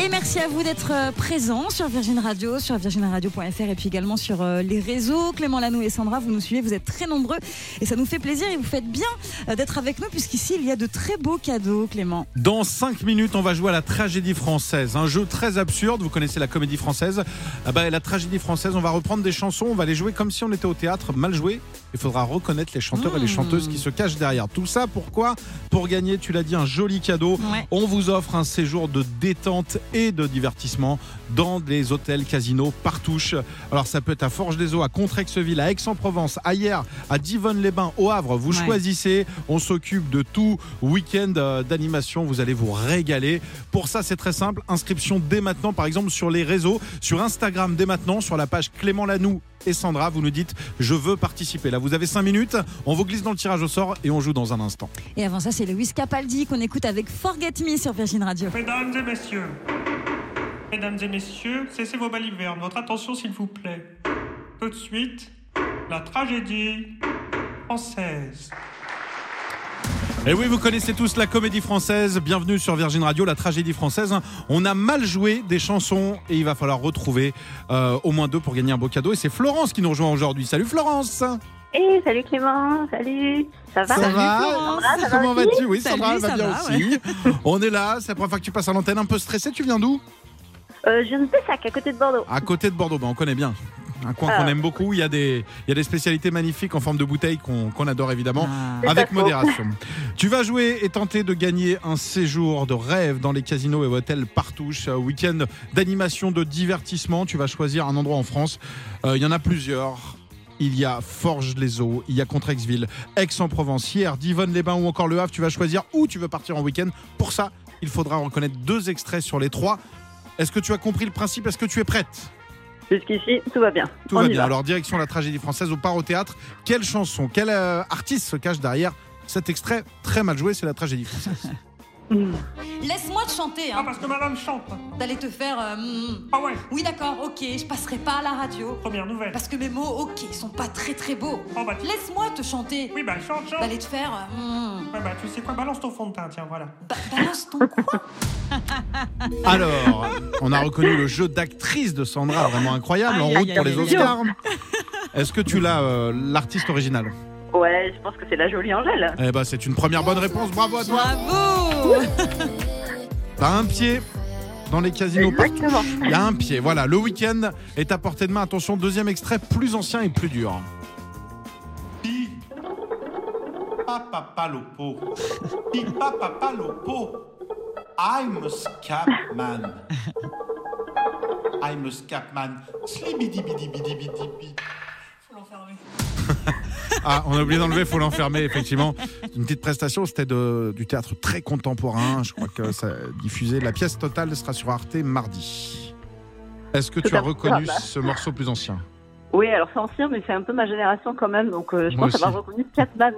Et merci à vous d'être euh, présents sur Virgin Radio, sur virginradio.fr et puis également sur euh, les réseaux. Clément Lanou et Sandra, vous nous suivez, vous êtes très nombreux et ça nous fait plaisir et vous faites bien euh, d'être avec nous puisqu'ici il y a de très beaux cadeaux, Clément. Dans 5 minutes, on va jouer à la tragédie française. Un jeu très absurde. Vous connaissez la comédie française. Ah bah, la tragédie française, on va reprendre des chansons, on va les jouer comme si on était au théâtre. Mal joué. Il faudra reconnaître les chanteurs et les Mmh. chanteuses qui se cachent derrière. Tout ça, pourquoi? Pour gagner, tu l'as dit, un joli cadeau. Ouais. On vous offre un séjour de détente et de divertissement dans des hôtels, casinos, partouche. Alors ça peut être à Forges-des-Eaux, à Contrexeville, à Aix-en-Provence, à Hier, à Divonne-les-Bains, au Havre. Vous Ouais. choisissez. On s'occupe de tout. Week-end euh, d'animation, vous allez vous régaler. Pour ça, c'est très simple. Inscription dès maintenant, par exemple sur les réseaux, sur Instagram dès maintenant, sur la page Clément Lanoux et Sandra. Vous nous dites je veux participer. Là, vous avez 5 minutes. On vous glisse dans le tirage au sort et on joue dans un instant. Et avant ça, c'est Lewis Capaldi qu'on écoute avec Forget Me sur Virgin Radio. Mesdames et messieurs, mesdames et messieurs, cessez vos balivernes. Votre attention, s'il vous plaît. Tout de suite, la tragédie française. Et oui, vous connaissez tous la comédie française. Bienvenue sur Virgin Radio, la tragédie française. On a mal joué des chansons et il va falloir retrouver euh, au moins deux pour gagner un beau cadeau. Et c'est Florence qui nous rejoint aujourd'hui. Salut Florence Et salut Clément, salut, ça va? Ça va? Ça va Comment vas-tu? Oui, Salut, Sandra va ça bien va, aussi. On est là, c'est la première fois que tu passes à l'antenne un peu stressé. Tu viens d'où? Euh, Je viens de Pessac, à côté de Bordeaux. À côté de Bordeaux, ben, on connaît bien. Un coin qu'on Ah. aime beaucoup. Il y, a des, il y a des spécialités magnifiques en forme de bouteille qu'on qu'on adore évidemment. Ah. C'est Avec pas faux. modération. tu vas jouer et tenter de gagner un séjour de rêve dans les casinos et hôtels Partouche. Un Week-end d'animation, de divertissement. Tu vas choisir un endroit en France. Euh, Il y en a plusieurs. Il y a Forges-les-Eaux, il y a Contrexeville, Aix-en-Provence, hier, Divonne-les-Bains ou encore Le Havre. Tu vas choisir où tu veux partir en week-end. Pour ça, il faudra reconnaître deux extraits sur les trois. Est-ce que tu as compris le principe? Est-ce que tu es prête? Jusqu'ici, tout va bien. Tout On va bien. Alors, direction la tragédie française, on part au théâtre. Quelle chanson, quel euh, artiste se cache derrière cet extrait très mal joué? C'est la tragédie française. Mm. Laisse-moi te chanter, Ah, hein. parce que madame chante. d'aller te faire. euh, mm. Ah ouais, Oui, d'accord, ok, je passerai pas à la radio. première nouvelle. Parce que mes mots, ok, sont pas très très beaux. Oh bah, tu- Laisse-moi te chanter. Oui, bah chante, chante. D'aller te faire. euh, mm. Ouais, bah, tu sais quoi, balance ton fond de teint, tiens, voilà. Ba- balance ton quoi? Alors, on a reconnu le jeu d'actrice de Sandra, vraiment incroyable, en route aïe, pour aïe, les. Oscars. Est-ce que tu l'as, euh, l'artiste original? Ouais, je pense que c'est la jolie Angèle. Eh ben, c'est une première bonne réponse. Bravo à toi. Bravo T'as un pied dans les casinos. Exactement. Il y a un pied. Voilà, le week-end est à portée de main. Attention, deuxième extrait, plus ancien et plus dur. Pi. Papa palopo. Pi papa. I'm a scapman. I'm a scapman. Slibidi bidi bidi bidi bidi. Ah, on a oublié d'enlever, faut l'enfermer, effectivement. Une petite prestation, c'était du théâtre très contemporain. Je crois que ça a diffusé. La pièce totale sera sur Arte mardi. Est-ce que tu as reconnu bah. ce morceau plus ancien? Oui, alors c'est ancien, mais c'est un peu ma génération quand même, donc euh, je Moi pense avoir reconnu Scatman.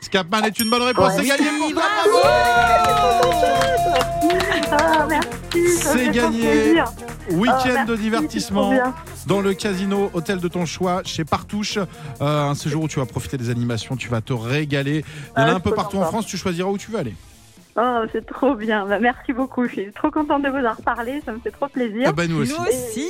Scapman est une bonne réponse, c'est gagné pour toi, bravo ça C'est gagné. plaisir. Week-end Oh, de c'est divertissement dans le casino, hôtel de ton choix, chez Partouche. Euh, un séjour où tu vas profiter des animations, tu vas te régaler. Il y en a Ah, un peu partout en. France, tu choisiras où tu veux aller. Oh, c'est trop bien. Bah, merci beaucoup. Je suis trop contente de vous en reparler. Ça me fait trop plaisir. Ah bah nous aussi. Nous aussi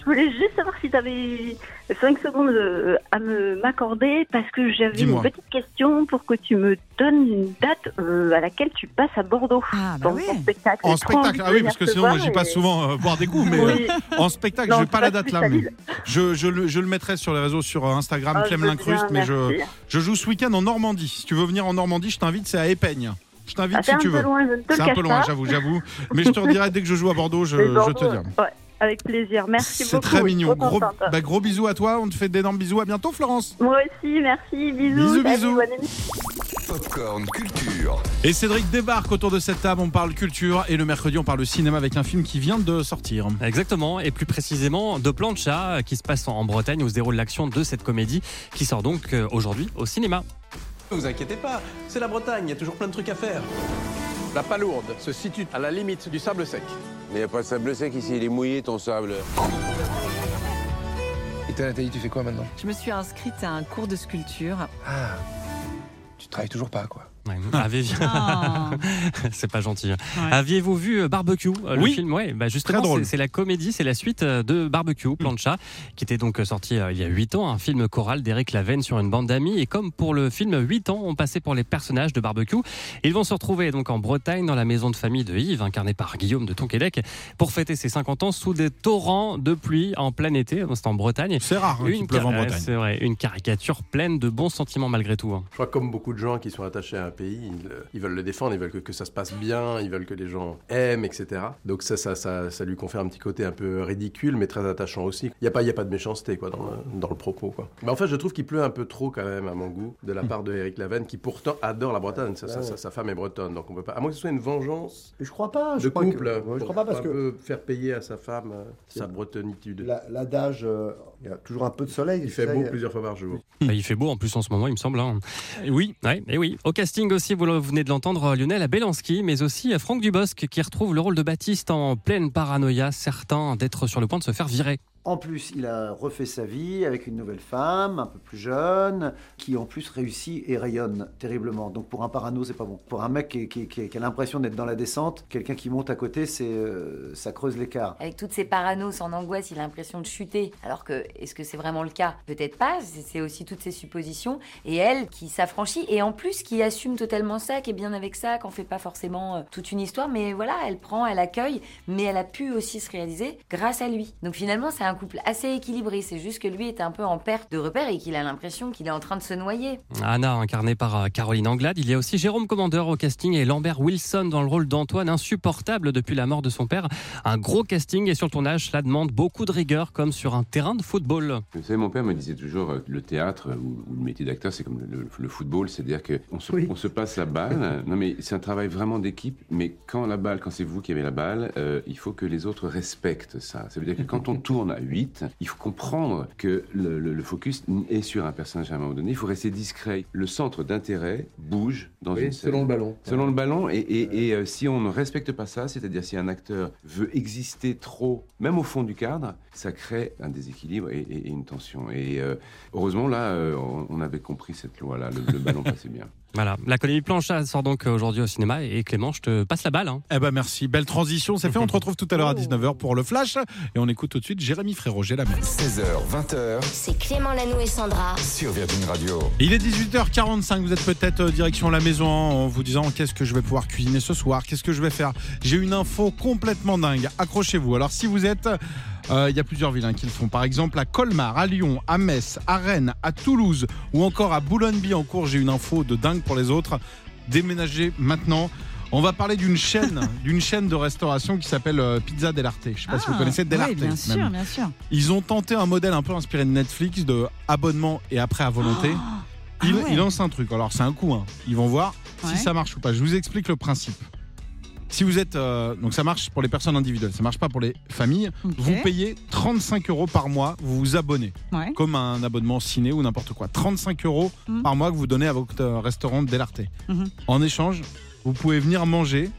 Je voulais juste savoir si tu avais 5 secondes euh, à me m'accorder parce que j'avais une petite question pour que tu me donnes une date euh, à laquelle tu passes à Bordeaux. Ah, bah dans oui. ton spectacle. En spectacle, ah oui, parce que sinon j'y et- passe souvent euh, boire des coups, mais euh, en spectacle, je n'ai pas la date là. mais je, je le, je le mettrai sur les réseaux, sur Instagram, Ah, Clem Lincruste, mais je, joue ce week-end en Normandie. Si tu veux venir en Normandie, je t'invite, c'est à Épeigne. Je t'invite Ah, si c'est un tu peu veux. C'est un peu loin, j'avoue, j'avoue. Mais je te redirai dès que je joue à Bordeaux, je, te dirai. Ouais, avec plaisir. Merci C'est beaucoup. très je suis mignon. Gros, bah, gros bisous à toi. On te fait d'énormes bisous. À bientôt, Florence. Moi aussi, merci. Bisous. Bisous, bisous. Popcorn Culture. Et Cédric débarque autour de cette table. On parle culture. Et le mercredi, on parle cinéma avec un film qui vient de sortir. Exactement, et plus précisément de Plancha, qui se passe en Bretagne, où se déroule l'action de cette comédie, qui sort donc euh, aujourd'hui au cinéma. Ne vous inquiétez pas, c'est la Bretagne, il y a toujours plein de trucs à faire. La Palourde se situe à la limite du sable sec. Mais il n'y a pas de sable sec ici, il est mouillé ton sable. Et toi, Nathalie, tu fais quoi maintenant? Je me suis inscrite à un cours de sculpture. Ah, tu travailles toujours pas, quoi. Ouais. Avez- Ah. c'est pas gentil. hein. Ouais. Aviez-vous vu euh, Barbecue euh, le Oui. film? Ouais, bah justement, Très drôle. c'est c'est la comédie, c'est la suite euh, de Barbecue, Plan de chat, qui était donc sorti euh, il y a 8 ans, un film choral d'Éric Lavenne sur une bande d'amis. Et comme pour le film, 8 ans ont passé pour les personnages de Barbecue. Ils vont se retrouver donc en Bretagne, dans la maison de famille de Yves, incarné par Guillaume de Tonquédec, pour fêter ses 50 ans sous des torrents de pluie en plein été. C'est en Bretagne. C'est rare hein, qu'il pleuve en Bretagne. c'est vrai, une caricature pleine de bons sentiments malgré tout. hein. Je crois que comme beaucoup de gens qui sont attachés à un pays, ils, euh, ils veulent le défendre, ils veulent que, que ça se passe bien, ils veulent que les gens aiment, etc. Donc ça, ça, ça, ça lui confère un petit côté un peu ridicule, mais très attachant aussi. Il n'y a, pas- il y a pas de méchanceté quoi, dans, le, dans le propos. Quoi. Mais en fait, je trouve qu'il pleut un peu trop quand même, à mon goût, de la part de Eric Lavenne, qui pourtant adore la Bretagne. Sa, sa- sa- sa femme est bretonne, donc on peut pas... À moins que ce soit une vengeance Je crois pas. de Je crois que- couple, ouais, je pour crois pas parce un que peu faire payer à sa femme euh, sa bretonitude. la- l'adage, euh, il y a toujours un peu de soleil. Il fait beau plusieurs fois par jour. Bah, il fait beau en plus en ce moment, il me semble. hein. Et oui, Ouais, et oui. Au casting aussi, vous venez de l'entendre, Lionel Abelanski, mais aussi Franck Dubosc qui retrouve le rôle de Baptiste en pleine paranoïa, certain d'être sur le point de se faire virer. En plus, il a refait sa vie avec une nouvelle femme, un peu plus jeune, qui en plus réussit et rayonne terriblement. Donc pour un parano, c'est pas bon. Pour un mec qui, a l'impression d'être dans la descente, quelqu'un qui monte à côté, c'est euh, ça creuse l'écart. Avec toutes ces paranos, son angoisse, il a l'impression de chuter. Alors que, est-ce que c'est vraiment le cas? Peut-être pas, c'est aussi toutes ces suppositions. Et elle qui s'affranchit, et en plus qui assume totalement ça, qui est bien avec ça, qu'on fait pas forcément euh, toute une histoire, mais voilà, elle prend, elle accueille, mais elle a pu aussi se réaliser grâce à lui. Donc finalement, c'est un couple assez équilibré. C'est juste que lui est un peu en perte de repère et qu'il a l'impression qu'il est en train de se noyer. Anna, incarnée par euh, Caroline Anglade. Il y a aussi Jérôme Commandeur au casting et Lambert Wilson dans le rôle d'Antoine, insupportable depuis la mort de son père. Un gros casting et sur le tournage, cela demande beaucoup de rigueur comme sur un terrain de football. Vous savez, mon père me disait toujours, euh, le théâtre ou, le métier d'acteur, c'est comme le, le- le football, c'est-à-dire qu'on se, Oui. on se passe la balle. Non, mais c'est un travail vraiment d'équipe. Mais quand la balle, quand c'est vous qui avez la balle, euh, il faut que les autres respectent ça. Ça veut dire que quand on tourne 8, il faut comprendre que le, le- le focus est sur un personnage à un moment donné. Il faut rester discret. Le centre d'intérêt bouge dans Oui, une scène. selon le ballon. Selon le ballon, et, et- et, euh, si on ne respecte pas ça, c'est-à-dire si un acteur veut exister trop, même au fond du cadre, ça crée un déséquilibre et, et- et une tension. Et euh, heureusement, là, euh, on, on avait compris cette loi-là, le, le ballon passait bien. Voilà, la comédie Planchat sort donc aujourd'hui au cinéma et Clément, je te passe la balle. hein. eh ben merci, belle transition, c'est fait. On te retrouve tout à l'heure à 19h pour le flash et on écoute tout de suite Jérémy Frérot, j'ai la main. 16h, 20h C'est Clément Lanou et Sandra. sur Virgin Radio. Il est 18h45, vous êtes peut-être euh, direction la maison en vous disant qu'est-ce que je vais pouvoir cuisiner ce soir, qu'est-ce que je vais faire? J'ai une info complètement dingue, accrochez-vous. Alors si vous êtes, euh, il y a plusieurs villes hein, qui le font, par exemple à Colmar, à Lyon, à Metz, à Rennes, à Toulouse ou encore à Boulogne-Billancourt, j'ai une info de dingue pour les autres. Déménagez maintenant. On va parler d'une chaîne, d'une chaîne de restauration qui s'appelle euh, Pizza Dell'Arte. Je sais pas si vous Ah, connaissez Dell'Arte. oui, bien même. sûr, bien sûr. Ils ont tenté un modèle un peu inspiré de Netflix de abonnement et après à volonté. Ah Ils, ouais. ils lancent un truc. Alors c'est un coup. hein. Ils vont voir Ouais. si ça marche ou pas. Je vous explique le principe. Si vous êtes euh, donc ça marche pour les personnes individuelles, ça marche pas pour les familles. Ok. Vous payez 35 euros par mois, vous vous abonnez Ouais. comme un abonnement ciné ou n'importe quoi. 35 euros Mhm. par mois que vous donnez à votre euh, restaurant Dell'Arte. Mhm. En échange, vous pouvez venir manger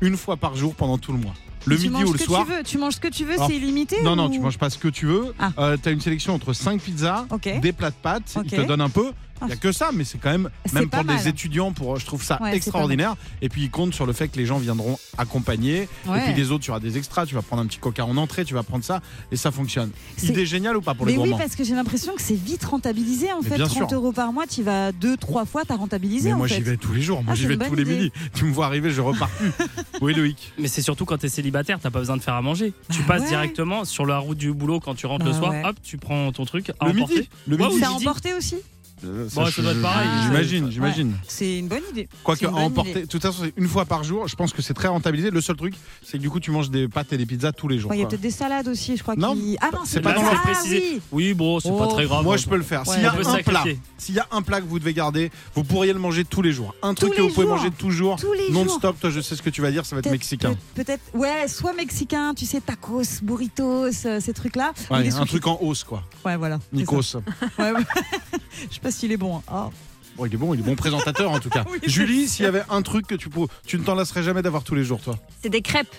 une fois par jour pendant tout le mois. Le tu midi manges ou ce le que soir. Tu, veux. tu manges ce que tu veux, Alors, c'est illimité Non, non, ou- tu manges pas ce que tu veux. Ah. Euh, tu as une sélection entre 5 pizzas, Ok. des plats de pâtes. Ok. Ils te donnent un peu. Il n'y a que ça, mais c'est quand même, même pour mal. des étudiants, pour, je trouve ça Ouais, extraordinaire. Et puis ils comptent sur le fait que les gens viendront accompagner. Ouais. Et puis les autres, tu auras des extras, tu vas prendre un petit coca en entrée, tu vas prendre ça, et ça fonctionne. C'est- Idée géniale ou pas pour Mais les oui, gourmands parce que j'ai l'impression que c'est vite rentabilisé en Mais fait. bien 30 sûr. euros par mois, tu vas deux, trois fois, t'as rentabilisé Mais en moi j'y vais tous les jours, moi Ah, j'y vais tous les midis. Tu me vois arriver, je repars plus. oui Loïc. Mais c'est surtout quand t'es célibataire, t'as pas besoin de faire à manger. tu Bah passes ouais. directement sur la route du boulot quand tu rentres le Bah soir, hop, tu prends ton truc à Le emporter. midi. Le midi. C'est à emporter aussi Euh, Bon, ça doit être pareil. J'imagine, Ouais. j'imagine. C'est une bonne idée. Quoique C'est une à bonne emporter, idée. de toute façon, c'est une fois par jour. Je pense que c'est très rentabilisé. Le seul truc, c'est que du coup, tu manges des pâtes et des pizzas tous les jours. Ouais, Il y a quoi. peut-être des salades aussi, je crois. Non. Ah non, c'est pas dans leur- Ah précisé. oui. Oui, bon, c'est pas Oh. très grave. Moi, je peux le faire. Ouais, S'il y a on peut un plat, sacrifier. s'il y a un plat que vous devez garder, vous pourriez le manger tous les jours. Un truc Tous que les vous pouvez jours. manger toujours, Tous les jours. non-stop. Toi, je sais ce que tu vas dire, ça va être Peut-être- mexicain. peut- Peut-être, ouais, soit mexicain, tu sais, tacos, burritos, euh, ces trucs-là. ou Ouais, des un sushis. truc en hausse, quoi. Ouais, voilà. c'est Nikos. ça. Ouais, ouais. Je sais pas s'il est bon. hein. Ah. Bon, il est bon, il est bon présentateur en tout cas. Oui, Julie, s'il y avait un truc que tu peux, tu ne t'en lasserais jamais d'avoir tous les jours, toi? C'est des crêpes,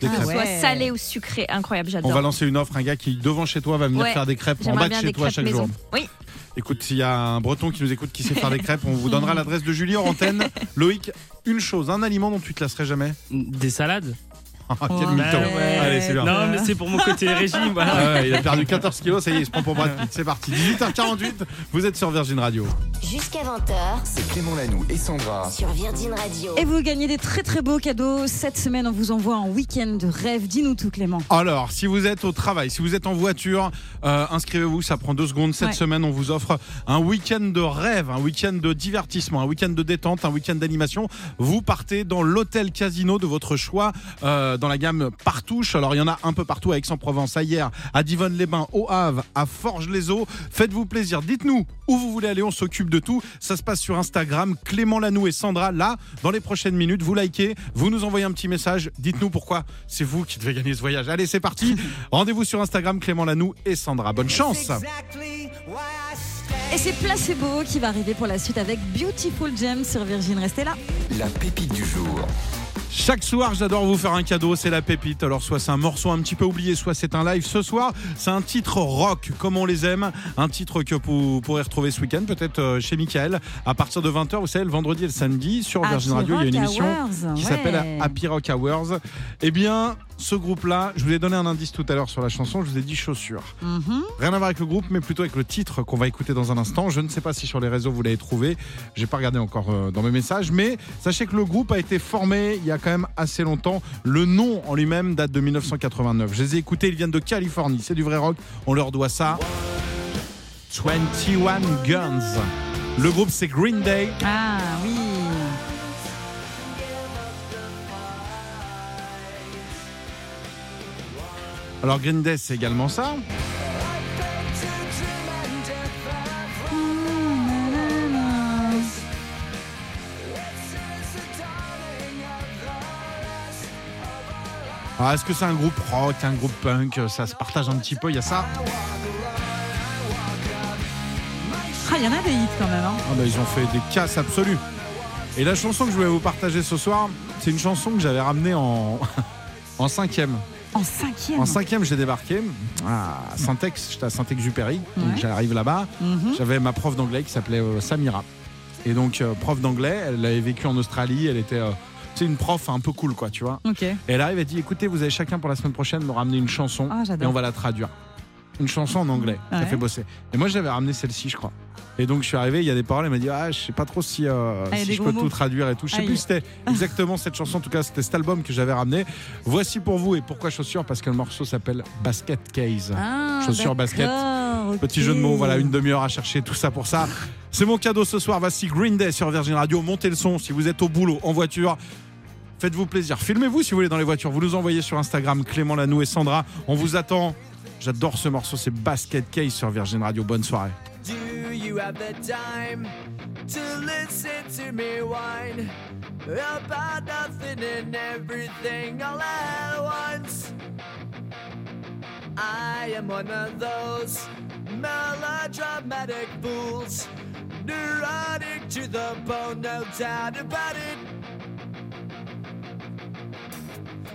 Des Ah crêpes. ouais. soit salées ou sucrées. Incroyable, On j'adore. va lancer une offre, un gars qui devant chez toi va venir Ouais, faire des crêpes en bas de chez toi chaque maison. jour. Oui, Écoute, s'il y a un breton qui nous écoute qui sait faire des crêpes, on vous donnera l'adresse de Julie en antenne. Loïc, une chose, un aliment dont tu te lasserais jamais? Des salades Quel Ouais. mytho. Ouais. Allez, c'est bien. Non, mais c'est pour mon côté régime. Voilà. Ah ouais, il a perdu 14 kilos, ça y est, il se prend pour Brad Pitt. C'est parti. 18h48, vous êtes sur Virgin Radio. Jusqu'à 20h C'est Clément Lanoux et Sandra. sur Virgin Radio. Et vous gagnez des très très beaux cadeaux. Cette semaine, on vous envoie un week-end de rêve. Dis-nous tout, Clément. Alors, si vous êtes au travail, si vous êtes en voiture, euh, inscrivez-vous, ça prend deux secondes. Cette Ouais. semaine, on vous offre un week-end de rêve, un week-end de divertissement, un week-end de détente, un week-end d'animation. Vous partez dans l'hôtel casino de votre choix, euh, dans la gamme Partouche. Alors, il y en a un peu partout à Aix-en-Provence, à Hier, à Divonne-les-Bains, au Havre, à Forges-les-Eaux. Faites-vous plaisir. Dites-nous où vous voulez aller, on s'occupe de tout. Ça se passe sur Instagram, Clément Lanoux et Sandra. Là, dans les prochaines minutes, vous likez, vous nous envoyez un petit message. Dites-nous pourquoi c'est vous qui devez gagner ce voyage. Allez, c'est parti. Rendez-vous sur Instagram, Clément Lanoux et Sandra. Bonne chance. Et c'est Placebo qui va arriver pour la suite avec Beautiful Gem sur Virgin. Restez là. La pépite du jour. Chaque soir, j'adore vous faire un cadeau, c'est la pépite. Alors, soit c'est un morceau un petit peu oublié, soit c'est un live. Ce soir, c'est un titre rock, comme on les aime. Un titre que vous pourrez retrouver ce week-end, peut-être euh, chez Michael, à partir de 20h. Vous savez, le vendredi et le samedi, sur Happy Virgin Radio, il y a une émission Hours, qui ouais. s'appelle Happy Rock Hours. Eh bien, ce groupe-là, je vous ai donné un indice tout à l'heure sur la chanson, je vous ai dit chaussures. Mhm. Rien à voir avec le groupe, mais plutôt avec le titre qu'on va écouter dans un instant. Je ne sais pas si sur les réseaux vous l'avez trouvé. J'ai pas regardé encore euh, dans mes messages, mais sachez que le groupe a été formé il y a quand même assez longtemps. Le nom en lui-même date de 1989. Je les ai écoutés, ils viennent de Californie. C'est du vrai rock. On leur doit ça. 21 Guns. Le groupe c'est Green Day. Ah oui. Alors Green Day c'est également ça. Alors, Est-ce que c'est un groupe rock, un groupe punk? Ça se partage un petit peu, il y a ça. Ah, il y en a des hits quand même. hein. Ah bah, ils ont fait des casses absolues. Et la chanson que je voulais vous partager ce soir, c'est une chanson que j'avais ramenée en, en cinquième. En cinquième. En cinquième, j'ai débarqué à Saint-Ex, j'étais à Saint-Exupéry, donc j'arrive là-bas. Mhm. J'avais ma prof d'anglais qui s'appelait euh, Samira. Et donc, euh, prof d'anglais, elle avait vécu en Australie, elle était. euh, tu sais, une prof un peu cool, quoi, tu vois. Et elle arrive, elle dit écoutez, vous avez chacun pour la semaine prochaine me ramener une chanson Ah, et on va la traduire. Une chanson en anglais, ça Ouais. fait bosser. Et moi, j'avais ramené celle-ci, je crois. Et donc, je suis arrivé, il y a des paroles, elle m'a dit ah, je sais pas trop si, euh, Ah, si je peux mots. tout traduire et tout. Je sais Aïe. plus si c'était exactement cette chanson, en tout cas, c'était cet album que j'avais ramené. Voici pour vous et pourquoi chaussures Parce que le morceau s'appelle Basket Case. Ah, Chaussures basket. Petit jeu de mots, voilà, une demi-heure à chercher tout ça pour ça. C'est mon cadeau ce soir. Voici Green Day sur Virgin Radio. Montez le son si vous êtes au boulot, en voiture. Faites-vous plaisir. Filmez-vous si vous voulez dans les voitures. Vous nous envoyez sur Instagram Clément Lanou et Sandra. On vous attend. J'adore ce morceau. C'est Basket Case sur Virgin Radio. Bonne soirée. Do you have the time to listen to me whine about nothing and everything all at once? I am one of those melodramatic fools, neurotic to the bone, no doubt about it.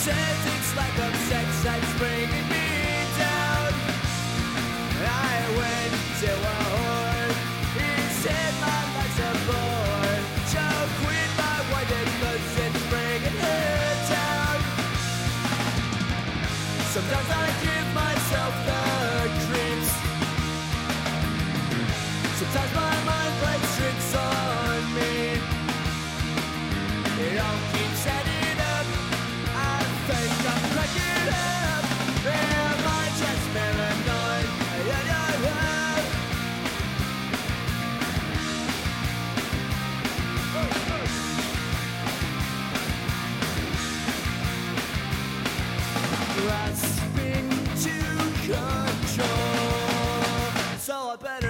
Says it's like a sex that's bringing control. So I better.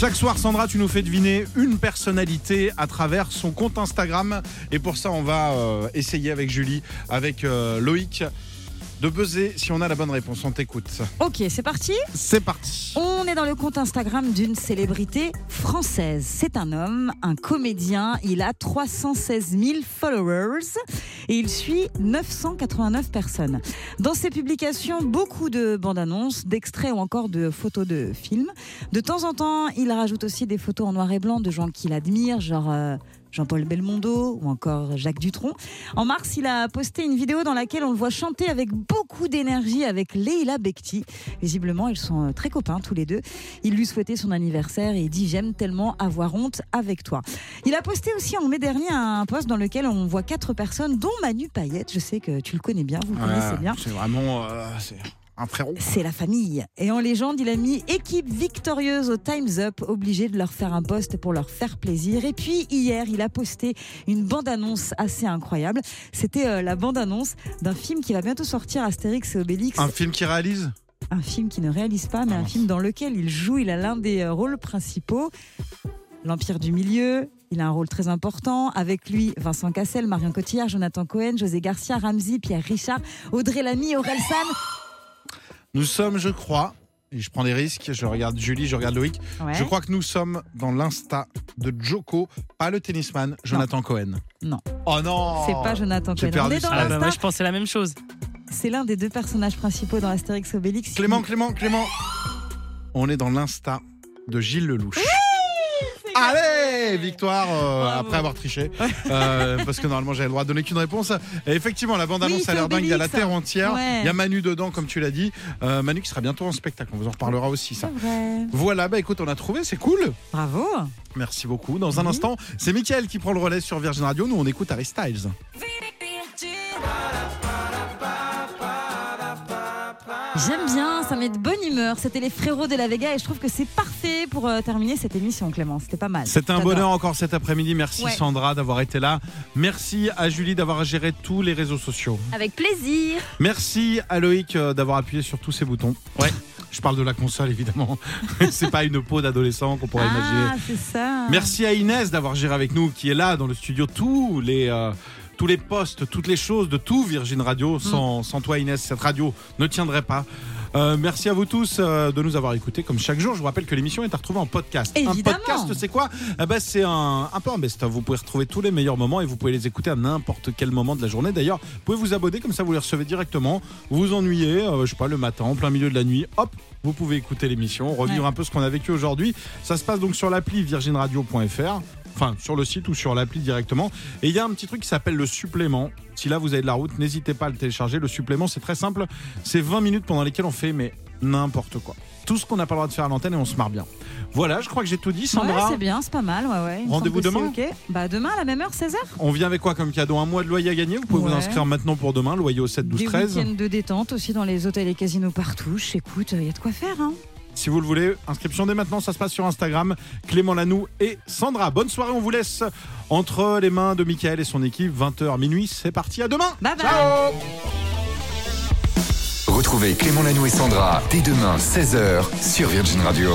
Chaque soir, Sandra, tu nous fais deviner une personnalité à travers son compte Instagram. Et pour ça, on va euh, essayer avec Julie, avec euh, Loïc, de buzzer si on a la bonne réponse. On t'écoute. Ok, c'est parti C'est parti. On est dans le compte Instagram d'une célébrité française. C'est un homme, un comédien. Il a 316 000 followers et il suit 989 personnes. Dans ses publications, beaucoup de bandes annonces, d'extraits ou encore de photos de films. De temps en temps, il rajoute aussi des photos en noir et blanc de gens qu'il admire, genre. euh, Jean-Paul Belmondo ou encore Jacques Dutronc. En mars, il a posté une vidéo dans laquelle on le voit chanter avec beaucoup d'énergie avec Leila Bekti. Visiblement, ils sont euh, très copains tous les deux. Il lui souhaitait son anniversaire et il dit J'aime tellement avoir honte avec toi. Il a posté aussi en mai dernier un post dans lequel on voit quatre personnes, dont Manu Payette. Je sais que tu le connais bien, vous le connaissez bien. C'est vraiment euh, un frérot. C'est la famille. Et en légende, il a mis équipe victorieuse au Time's Up, obligé de leur faire un post pour leur faire plaisir. Et puis hier, il a posté une bande-annonce assez incroyable. C'était euh, la bande-annonce d'un film qui va bientôt sortir, Astérix et Obélix. Un film qui réalise? Un film qui ne réalise pas, mais un film dans lequel il joue. Il a l'un des euh, rôles principaux. L'Empire du Milieu. Il a un rôle très important. Avec lui, Vincent Cassel, Marion Cotillard, Jonathan Cohen, José Garcia, Ramsey, Pierre Richard, Audrey Lamy, Aurel San. Nous sommes, je crois, et je prends des risques, je regarde Julie, je regarde Loïc, Ouais. je crois que nous sommes dans l'Insta de Joko, pas le tennisman, Jonathan Cohen. Non. Oh non C'est pas Jonathan Cohen. On est dans. Ah bah, moi, je pensais la même chose. C'est l'un des deux personnages principaux dans Astérix et Obélix. Clément, Clément, Clément. On est dans l'Insta de Gilles Lelouch. Allez, victoire euh, après avoir triché. Euh, parce que normalement j'avais le droit de donner qu'une réponse. Et effectivement, la bande-annonce a l'air dingue. Il y a la terre entière. Ouais. Il y a Manu dedans, comme tu l'as dit. Euh, Manu qui sera bientôt en spectacle. On vous en reparlera aussi, ça. Voilà, bah écoute, on a trouvé, c'est cool. Bravo. Merci beaucoup. Dans un instant, c'est Mickaël qui prend le relais sur Virgin Radio. Nous, on écoute Harry Styles. J'aime bien, ça met de bonne humeur. C'était les frérots de la Vega et je trouve que c'est parfait pour euh, terminer cette émission, Clément. C'était pas mal. C'était un bonheur encore cet après-midi. Merci Ouais. Sandra d'avoir été là. Merci à Julie d'avoir géré tous les réseaux sociaux. Avec plaisir. Merci à Loïc euh, d'avoir appuyé sur tous ces boutons. Ouais. Je parle de la console évidemment. c'est pas une peau d'adolescent qu'on pourrait Ah, imaginer. c'est ça. Merci à Inès d'avoir géré avec nous, qui est là dans le studio tous les euh, tous les postes, toutes les choses de tout Virgin Radio. Mm. Sans, sans toi Inès, cette radio ne tiendrait pas. Euh, merci à vous tous euh, de nous avoir écoutés comme chaque jour. Je vous rappelle que l'émission est à retrouver en podcast. Évidemment. Un podcast, c'est quoi? Eh ben, C'est un, un peu un best-of. Vous pouvez retrouver tous les meilleurs moments et vous pouvez les écouter à n'importe quel moment de la journée. D'ailleurs, vous pouvez vous abonner, comme ça vous les recevez directement. Vous vous ennuyez, euh, je sais pas, le matin, en plein milieu de la nuit, hop, vous pouvez écouter l'émission, revivre Ouais. un peu ce qu'on a vécu aujourd'hui. Ça se passe donc sur l'appli virginradio.fr enfin sur le site ou sur l'appli directement. Et il y a un petit truc qui s'appelle le supplément. Si là vous avez de la route, n'hésitez pas à le télécharger. Le supplément, c'est très simple. C'est 20 minutes pendant lesquelles on fait mais n'importe quoi. Tout ce qu'on n'a pas le droit de faire à l'antenne et on se marre bien. Voilà, je crois que j'ai tout dit. Ouais, Sandra, c'est bien, c'est pas mal. Ouais, ouais. Rendez-vous demain. Bah, demain à la même heure, 16h. on vient avec quoi comme cadeau? Un mois de loyer à gagner? Vous pouvez vous inscrire maintenant pour demain, loyer au 7, 12, Des 13. week-ends de détente aussi dans les hôtels et casinos partout. Écoute, il y a de quoi faire. Hein. Si vous le voulez, inscription dès maintenant, ça se passe sur Instagram. Clément Lanoux et Sandra. Bonne soirée, on vous laisse entre les mains de Michael et son équipe. 20h minuit, c'est parti, à demain Bye bye. Ciao Retrouvez Clément Lanoux et Sandra dès demain 16h sur Virgin Radio.